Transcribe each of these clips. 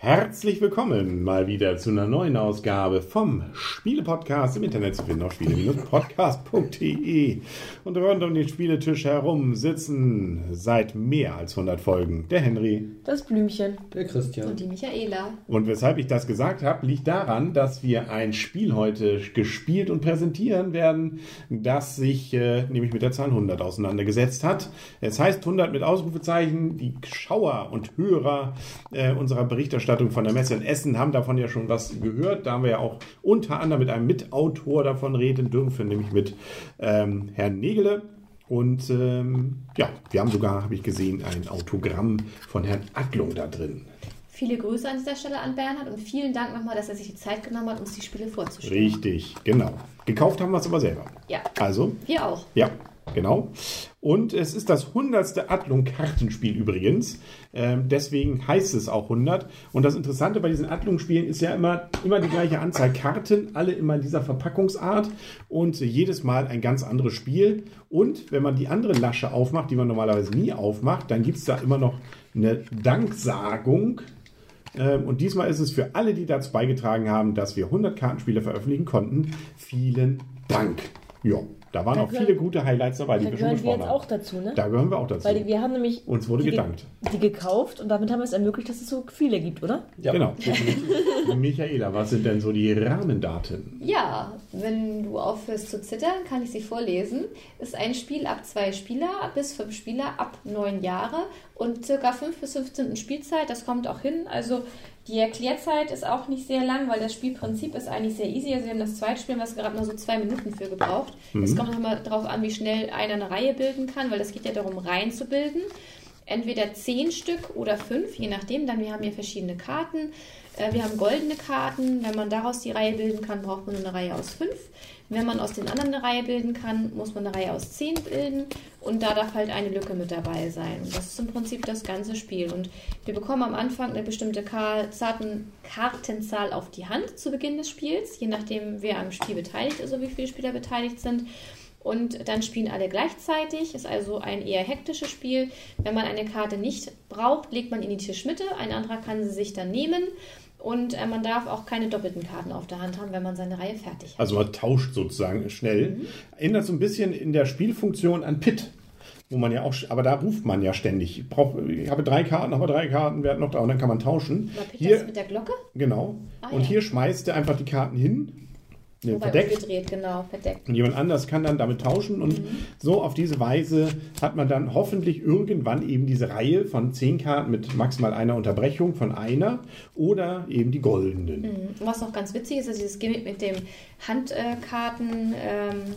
Herzlich willkommen mal wieder zu einer neuen Ausgabe vom Spiele-Podcast im Internet zu finden auf spiele-podcast.de. Und rund um den Spieletisch herum sitzen seit mehr als 100 Folgen der Henry. Das Blümchen. Der Christian. Und die Michaela. Und weshalb ich das gesagt habe, liegt daran, dass wir ein Spiel heute gespielt und präsentieren werden, das sich äh, nämlich mit der Zahl 100 auseinandergesetzt hat. Es heißt 100 mit Ausrufezeichen. Die Schauer und Hörer äh, unserer Berichterstattung von der Messe in Essen haben davon ja schon was gehört. Da haben wir ja auch unter anderem mit einem Mitautor davon reden dürfen, nämlich mit ähm, Herrn Negele. Und ähm, ja, wir haben sogar, habe ich gesehen, ein Autogramm von Herrn Adlung da drin. Viele Grüße an dieser Stelle an Bernhard und vielen Dank nochmal, dass er sich die Zeit genommen hat, uns die Spiele vorzustellen. Richtig, genau. Gekauft haben wir es aber selber. Ja, Also, wir auch. ja, genau. Und es ist das 100. Adlung-Kartenspiel übrigens. Ähm, deswegen heißt es auch 100. Und das Interessante bei diesen Adlung-Spielen ist ja immer, immer die gleiche Anzahl Karten, alle immer in dieser Verpackungsart und jedes Mal ein ganz anderes Spiel. Und wenn man die andere Lasche aufmacht, die man normalerweise nie aufmacht, dann gibt es da immer noch eine Danksagung. Ähm, Und diesmal ist es für alle, die dazu beigetragen haben, dass wir 100 Kartenspiele veröffentlichen konnten. Vielen Dank. Ja, da waren Da auch gehören- viele gute Highlights dabei, die Da wir schon gehören wir besprochen jetzt haben. auch dazu, ne? Da gehören wir auch dazu. Weil wir haben nämlich Uns wurde die, gedankt. die gekauft und damit haben wir es ermöglicht, dass es so viele gibt, oder? Ja. Genau. Michaela, was sind denn so die Rahmendaten? Ja, wenn du aufhörst zu zittern, kann ich sie vorlesen. Ist ein Spiel ab zwei Spieler bis fünf Spieler ab neun Jahre und circa fünf bis 15 Spielzeit. Das kommt auch hin. Also die Erklärzeit ist auch nicht sehr lang, weil das Spielprinzip ist eigentlich sehr easy. Also wir haben das zweite Spiel, was gerade nur so zwei Minuten für gebraucht. Es kommt nochmal darauf an, wie schnell einer eine Reihe bilden kann, weil es geht ja darum, Reihen zu bilden. Entweder zehn Stück oder fünf, je nachdem. Dann wir haben hier verschiedene Karten. Äh, Wir haben goldene Karten. Wenn man daraus die Reihe bilden kann, braucht man eine Reihe aus fünf. Wenn man aus den anderen eine Reihe bilden kann, muss man eine Reihe aus zehn bilden. Und da darf halt eine Lücke mit dabei sein. Und das ist im Prinzip das ganze Spiel. Und wir bekommen am Anfang eine bestimmte Kar- Zarten- Kartenzahl auf die Hand zu Beginn des Spiels, je nachdem, wer am Spiel beteiligt ist, oder wie viele Spieler beteiligt sind. Und dann spielen alle gleichzeitig. Ist also ein eher hektisches Spiel. Wenn man eine Karte nicht braucht, legt man in die Tischmitte. Ein anderer kann sie sich dann nehmen. Und äh, man darf auch keine doppelten Karten auf der Hand haben, wenn man seine Reihe fertig hat. Also man tauscht sozusagen schnell. Erinnert so ein bisschen in der Spielfunktion an Pit. Wo man ja auch, aber da ruft man ja ständig. Ich, brauch, ich habe drei Karten, habe drei Karten, wer hat noch da? Und dann kann man tauschen. War Peter Hier, das mit der Glocke? genau. Ah, und ja. hier schmeißt er einfach die Karten hin. Ne, Wobei verdeckt. umgedreht, genau, verdeckt. Und jemand anders kann dann damit tauschen und so auf diese Weise hat man dann hoffentlich irgendwann eben diese Reihe von zehn Karten mit maximal einer Unterbrechung von einer oder eben die goldenen. Mhm. Was noch ganz witzig ist, ist dieses Gimmick mit dem Handkarten, ähm,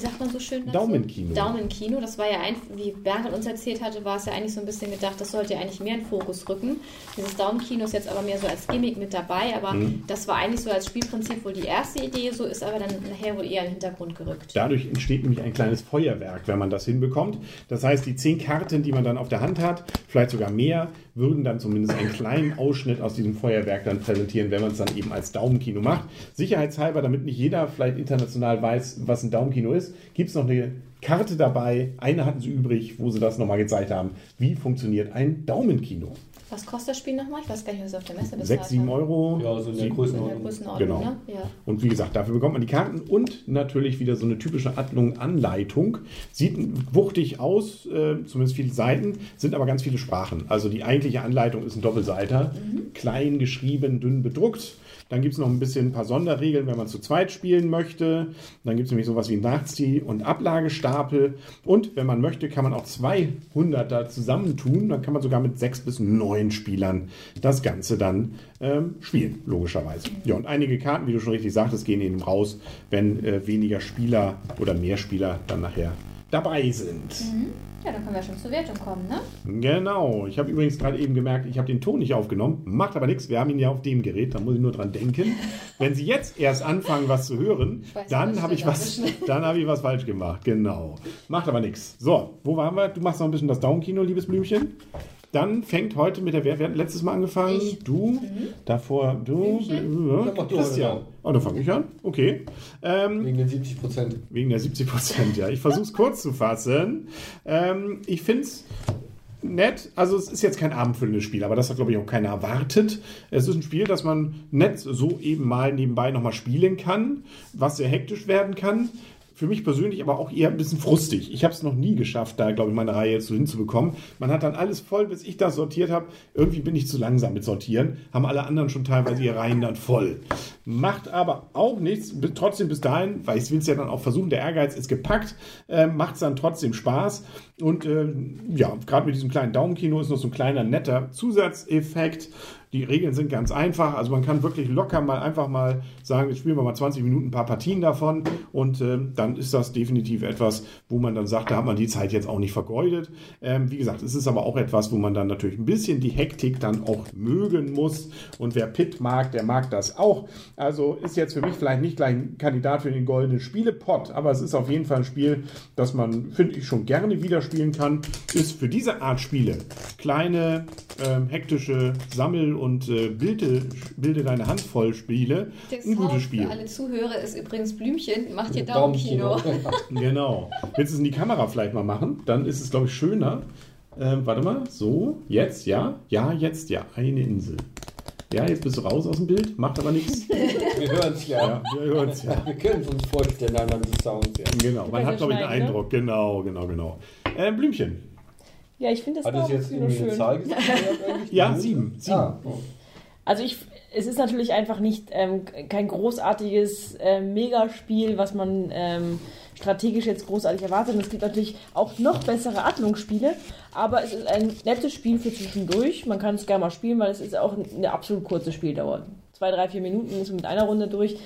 wie sagt man so schön dazu? Daumenkino. Daumenkino, das war ja ein, wie Bernhard uns erzählt hatte, war es ja eigentlich so ein bisschen gedacht, das sollte ja eigentlich mehr in den Fokus rücken. Dieses Daumenkino ist jetzt aber mehr so als Gimmick mit dabei, aber Mhm. das war eigentlich so als Spielprinzip wohl die erste Idee, so ist aber dann nachher wohl eher in den Hintergrund gerückt. Dadurch entsteht nämlich ein kleines Feuerwerk, wenn man das hinbekommt. Das heißt, die zehn Karten, die man dann auf der Hand hat, vielleicht sogar mehr, würden dann zumindest einen kleinen Ausschnitt aus diesem Feuerwerk dann präsentieren, wenn man es dann eben als Daumenkino macht. Sicherheitshalber, damit nicht jeder vielleicht international weiß, was ein Daumenkino ist, gibt es noch eine Karte dabei. Eine hatten sie übrig, wo sie das nochmal gezeigt haben. Wie funktioniert ein Daumenkino? Was kostet das Spiel nochmal? Ich weiß gar nicht, was wir auf der Messe bezahlt Sechs, sieben haben. Euro. Ja, so in der Sieben- In der Größenordnung. Größenordnung, Genau. ne? Ja. Und wie gesagt, dafür bekommt man die Karten und natürlich wieder so eine typische Adlung-Anleitung. Sieht wuchtig aus, äh, zumindest viele Seiten, sind aber ganz viele Sprachen. Also die eigentliche Anleitung ist ein Doppelseiter, klein geschrieben, dünn bedruckt. Dann gibt es noch ein bisschen ein paar Sonderregeln, wenn man zu zweit spielen möchte. Dann gibt es nämlich sowas wie Nachzieh- und Ablagestapel. Und wenn man möchte, kann man auch 200er zusammentun. Dann kann man sogar mit sechs bis neun Spielern das Ganze dann ähm, spielen, logischerweise. Ja, und einige Karten, wie du schon richtig sagtest, gehen eben raus, wenn äh, weniger Spieler oder mehr Spieler dann nachher dabei sind. ja, dann können wir schon zur Wertung kommen, ne? Genau. Ich habe übrigens gerade eben gemerkt, ich habe den Ton nicht aufgenommen. Macht aber nichts. Wir haben ihn ja auf dem Gerät. Da muss ich nur dran denken. Wenn Sie jetzt erst anfangen, was zu hören, weiß dann habe ich was was, dann habe ich was falsch gemacht. Genau. Macht aber nichts. So, wo waren wir? Du machst noch ein bisschen das Daumenkino, liebes Blümchen. Dann fängt heute mit der Wer, wer hat letztes Mal angefangen? Ich. Du, davor du, du Christian. Oh, dann fange ich an. Okay. Ähm, Wegen den 70 Prozent. wegen der 70 Prozent, ja. Ich versuche es kurz zu fassen. Ähm, ich finde es nett. Also es ist jetzt kein abendfüllendes Spiel, aber das hat, glaube ich, auch keiner erwartet. Es ist ein Spiel, das man nett so eben mal nebenbei nochmal spielen kann, was sehr hektisch werden kann. Für mich persönlich aber auch eher ein bisschen frustig. Ich habe es noch nie geschafft, da, glaube ich, meine Reihe jetzt so hinzubekommen. Man hat dann alles voll, bis ich das sortiert habe. Irgendwie bin ich zu langsam mit Sortieren. Haben alle anderen schon teilweise ihre Reihen dann voll. Macht aber auch nichts. Trotzdem bis dahin, weil ich will es ja dann auch versuchen, der Ehrgeiz ist gepackt, äh, macht es dann trotzdem Spaß. Und äh, ja, gerade mit diesem kleinen Daumenkino ist noch so ein kleiner netter Zusatzeffekt. Die Regeln sind ganz einfach. Also man kann wirklich locker mal einfach mal sagen, jetzt spielen wir mal 20 Minuten ein paar Partien davon und äh, dann ist das definitiv etwas, wo man dann sagt, da hat man die Zeit jetzt auch nicht vergeudet. Ähm, wie gesagt, es ist aber auch etwas, wo man dann natürlich ein bisschen die Hektik dann auch mögen muss. Und wer Pit mag, der mag das auch. Also ist jetzt für mich vielleicht nicht gleich ein Kandidat für den goldenen Spielepot, aber es ist auf jeden Fall ein Spiel, das man, finde ich, schon gerne wieder spielen kann. Ist für diese Art Spiele kleine, ähm, hektische Sammel- und äh, Bilde, Bilde deine Hand voll Spiele Der ein gutes Spiel. für alle Zuhörer ist übrigens Blümchen, macht ihr Daumenkino. Daumenkino. Genau. Willst du es in die Kamera vielleicht mal machen? Dann ist es, glaube ich, schöner. Ähm, warte mal. So, jetzt, ja. Ja, jetzt, ja. Eine Insel. Ja, jetzt bist du raus aus dem Bild. Macht aber nichts. Wir hören es ja. Ja, wir hören es ja. Wir können es uns vorstellen anhand des Sounds. Ja. Genau. Man hat, glaube ich, einen schneiden, ne? Eindruck. Genau, genau, genau. Äh, Blümchen. Ja, ich finde das Hat es jetzt irgendwie eine schön. Zahl gesagt? Ja, sieben. sieben. Ah. Also ich, es ist natürlich einfach nicht ähm, kein großartiges äh, Megaspiel, was man ähm, strategisch jetzt großartig erwartet. Und es gibt natürlich auch noch bessere Atmungsspiele, aber es ist ein nettes Spiel für zwischendurch. Man kann es gerne mal spielen, weil es ist auch eine absolut kurze Spieldauer. Zwei, drei, vier Minuten ist mit einer Runde durch.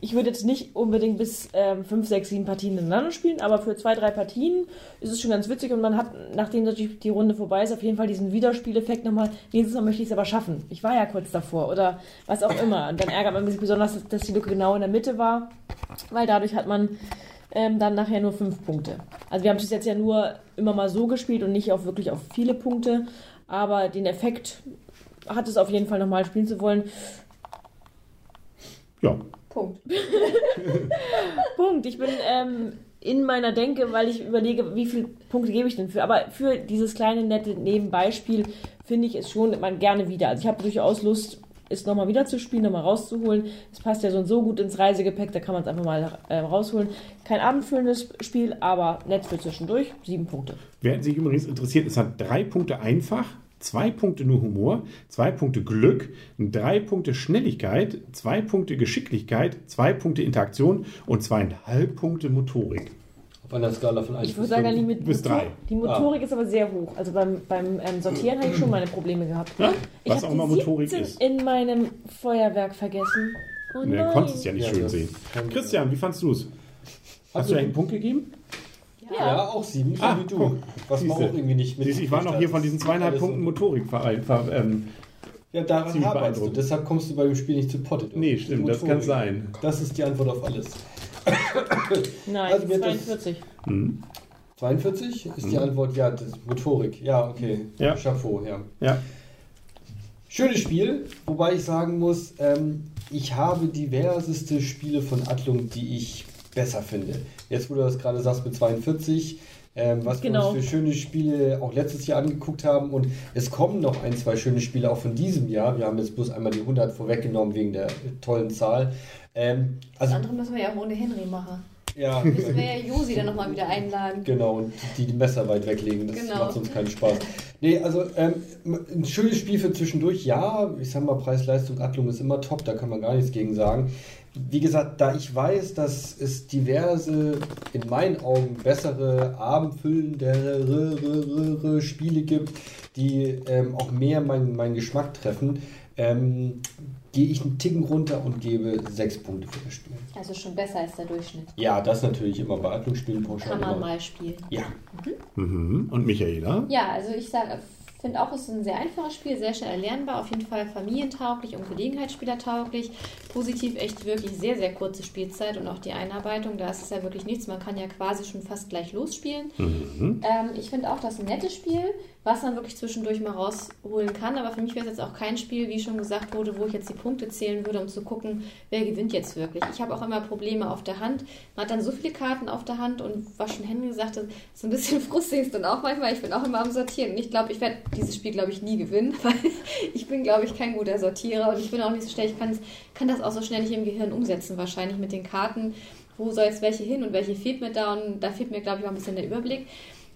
Ich würde jetzt nicht unbedingt bis ähm, fünf, sechs, sieben Partien ineinander spielen, aber für zwei, drei Partien ist es schon ganz witzig und man hat, nachdem natürlich die Runde vorbei ist, auf jeden Fall diesen Wiederspieleffekt nochmal, nächstes Mal möchte ich es aber schaffen. Ich war ja kurz davor oder was auch immer. Und dann ärgert man sich besonders, dass die Lücke genau in der Mitte war, weil dadurch hat man ähm, dann nachher nur fünf Punkte. Also wir haben es jetzt ja nur immer mal so gespielt und nicht auf wirklich auf viele Punkte, aber den Effekt hat es auf jeden Fall nochmal spielen zu wollen. Ja. Punkt. Punkt. Ich bin ähm, in meiner Denke, weil ich überlege, wie viele Punkte gebe ich denn für. Aber für dieses kleine, nette Nebenbeispiel finde ich es schon man gerne wieder. Also ich habe durchaus Lust, es nochmal wieder zu spielen, nochmal rauszuholen. Es passt ja so und so gut ins Reisegepäck, da kann man es einfach mal äh, rausholen. Kein abendfüllendes Spiel, aber nett für zwischendurch. Sieben Punkte. Wer sich übrigens interessiert, es hat drei Punkte einfach, zwei Punkte nur Humor, zwei Punkte Glück, drei Punkte Schnelligkeit, zwei Punkte Geschicklichkeit, zwei Punkte Interaktion und zweieinhalb Punkte Motorik. Auf einer Skala von 1 Ich würde sagen, eigentlich mit bis drei. Die Motorik ist aber sehr hoch. Also beim, beim ähm, Sortieren habe ich schon meine Probleme gehabt. Ja, Ich was habe auch immer Motorik 17 ist. in meinem Feuerwerk vergessen. Oh Ne, nein. konntest es ja nicht Ja, schön sehen. Christian, wie fandst du es? Hast du einen Punkt gegeben? Ja, auch sieben, so Ah, wie du. guck. Was man auch irgendwie nicht mit. Siehst, ich war noch hier von diesen zweieinhalb Punkten Motorik ver, ver, ähm, Ja, daran ziemlich arbeitest du. beeindruckt. Deshalb kommst du bei dem Spiel nicht zu Potted. Nee, stimmt, das kann sein. Das ist die Antwort auf alles. Nein, Also mir hat das- 42. 42 ist die Antwort, ja, das Motorik. Ja, okay. Ja. Chapeau, ja. Ja. Schönes Spiel, wobei ich sagen muss, ähm, ich habe diverseste Spiele von Atlung, die ich besser finde. Jetzt, wo du das gerade sagst mit 42, ähm, was Genau. wir uns für schöne Spiele auch letztes Jahr angeguckt haben und es kommen noch ein, zwei schöne Spiele auch von diesem Jahr. Wir haben jetzt bloß einmal die 100 vorweggenommen wegen der tollen Zahl. Ähm, Das also, andere müssen wir ja auch ohne Henry machen. ja, Müssen wir ja Josi dann nochmal wieder einladen. Genau, und die, die Messer weit weglegen, das Genau. macht sonst keinen Spaß. Nee, also ähm, ein schönes Spiel für zwischendurch, ja, ich sag mal, Preis-Leistung, Attlung ist immer top, da kann man gar nichts gegen sagen. Wie gesagt, da ich weiß, dass es diverse, in meinen Augen bessere, abendfüllendere Spiele gibt, die ähm, auch mehr meinen meinen Geschmack treffen, ähm, gehe ich einen Ticken runter und gebe sechs Punkte für das Spiel. Also schon besser als der Durchschnitt. Ja, das natürlich immer bei Attlungsspielen pauschal. Kann man immer. mal spielen. Ja, Mhm. Und Michaela? Ja, also ich sage, finde auch, es ist ein sehr einfaches Spiel, sehr schnell erlernbar, auf jeden Fall familientauglich und Gelegenheitsspielertauglich. Positiv echt wirklich sehr, sehr kurze Spielzeit und auch die Einarbeitung, da ist es ja wirklich nichts. Man kann ja quasi schon fast gleich losspielen. Mhm. Ähm, ich finde auch das ein nettes Spiel. Was man wirklich zwischendurch mal rausholen kann. Aber für mich wäre es jetzt auch kein Spiel, wie schon gesagt wurde, wo ich jetzt die Punkte zählen würde, um zu gucken, wer gewinnt jetzt wirklich. Ich habe auch immer Probleme auf der Hand. Man hat dann so viele Karten auf der Hand und was schon Henry gesagt hat, so ein bisschen frustig ist dann auch manchmal. Ich bin auch immer am Sortieren. Und ich glaube, ich werde dieses Spiel, glaube ich, nie gewinnen, weil ich bin, glaube ich, kein guter Sortierer und ich bin auch nicht so schnell. Ich kann das auch so schnell nicht im Gehirn umsetzen, wahrscheinlich mit den Karten. Wo soll jetzt welche hin und welche fehlt mir da? Und da fehlt mir, glaube ich, auch ein bisschen der Überblick.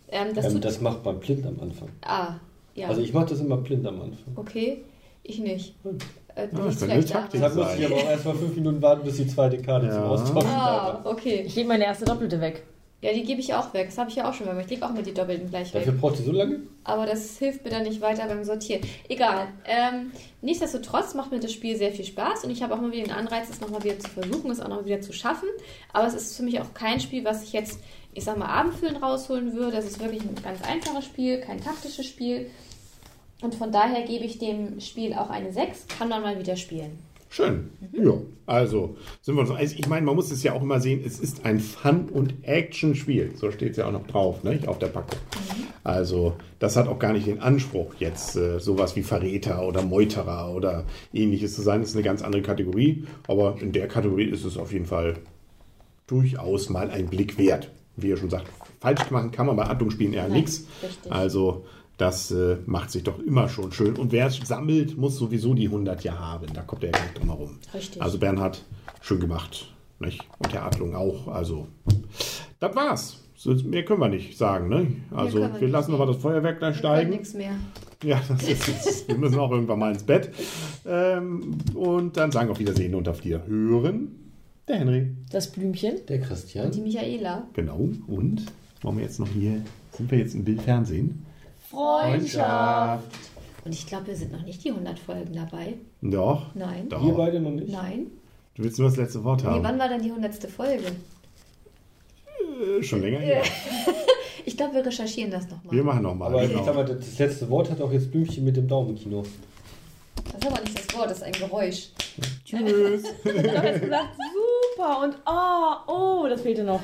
Ähm, das, ähm, das macht man blind am Anfang. Ah, ja. Also ich mache das immer blind am Anfang. Okay, ich nicht. Hm. Äh, ah, das könnte Taktik Deshalb muss ich aber auch erst mal fünf Minuten warten, bis die zweite Karte ja. zum Austauschen Ah, okay. Ich gebe meine erste Doppelte weg. Ja, die gebe ich auch weg. Das habe ich ja auch schon, weil ich lege auch mit die Doppelten gleich Dafür weg. Dafür braucht ihr so lange? Aber das hilft mir dann nicht weiter beim Sortieren. Egal. Ähm, nichtsdestotrotz macht mir das Spiel sehr viel Spaß und ich habe auch mal wieder den Anreiz, es nochmal wieder zu versuchen, es auch noch wieder zu schaffen. Aber es ist für mich auch kein Spiel, was ich jetzt, ich sag mal, abendfüllend rausholen würde. Es ist wirklich ein ganz einfaches Spiel, kein taktisches Spiel. Und von daher gebe ich dem Spiel auch eine 6. Kann man mal wieder spielen. Schön. Ja, also sind wir uns. Also ich meine, man muss es ja auch immer sehen, es ist ein Fun- und Action-Spiel. So steht es ja auch noch drauf, nicht? auf der Packung. Mhm. Also, das hat auch gar nicht den Anspruch, jetzt äh, sowas wie Verräter oder Meuterer oder ähnliches zu sein. Das ist eine ganz andere Kategorie. Aber in der Kategorie ist es auf jeden Fall durchaus mal ein Blick wert. Wie ihr schon sagt, falsch machen kann man bei Handlungsspielen eher nichts. Also, das äh, macht sich doch immer schon schön. Und wer es sammelt, muss sowieso die 100 ja haben. Da kommt er ja gar nicht drum herum. Richtig. Also Bernhard, schön gemacht. Nicht? Und der Adlung auch. Also, das war's. Mehr können wir nicht sagen. Ne? Also, wir, wir lassen aber das Feuerwerk gleich steigen. nichts mehr. Ja, das ist es. wir müssen auch irgendwann mal ins Bett. Ähm, und dann sagen wir auf Wiedersehen und auf dir hören. Der Henry. Das Blümchen. Der Christian. Und die Michaela. Genau. Und wollen wir jetzt noch hier, sind wir jetzt im Bildfernsehen? Freundschaft. Und ich glaube, wir sind noch nicht die 100 Folgen dabei. Doch. Nein. Doch. Wir beide noch nicht. Nein. Du willst nur das letzte Wort haben. Nee, wann war denn die 100. Folge? Äh, schon länger her. ich glaube, wir recherchieren das nochmal. Wir machen nochmal. Aber genau. ich sag mal, das letzte Wort hat auch jetzt Blümchen mit dem Daumenkino. Das ist aber nicht das Wort, das ist ein Geräusch. Tschüss. ich habe jetzt gesagt, super und oh, oh, das fehlte noch.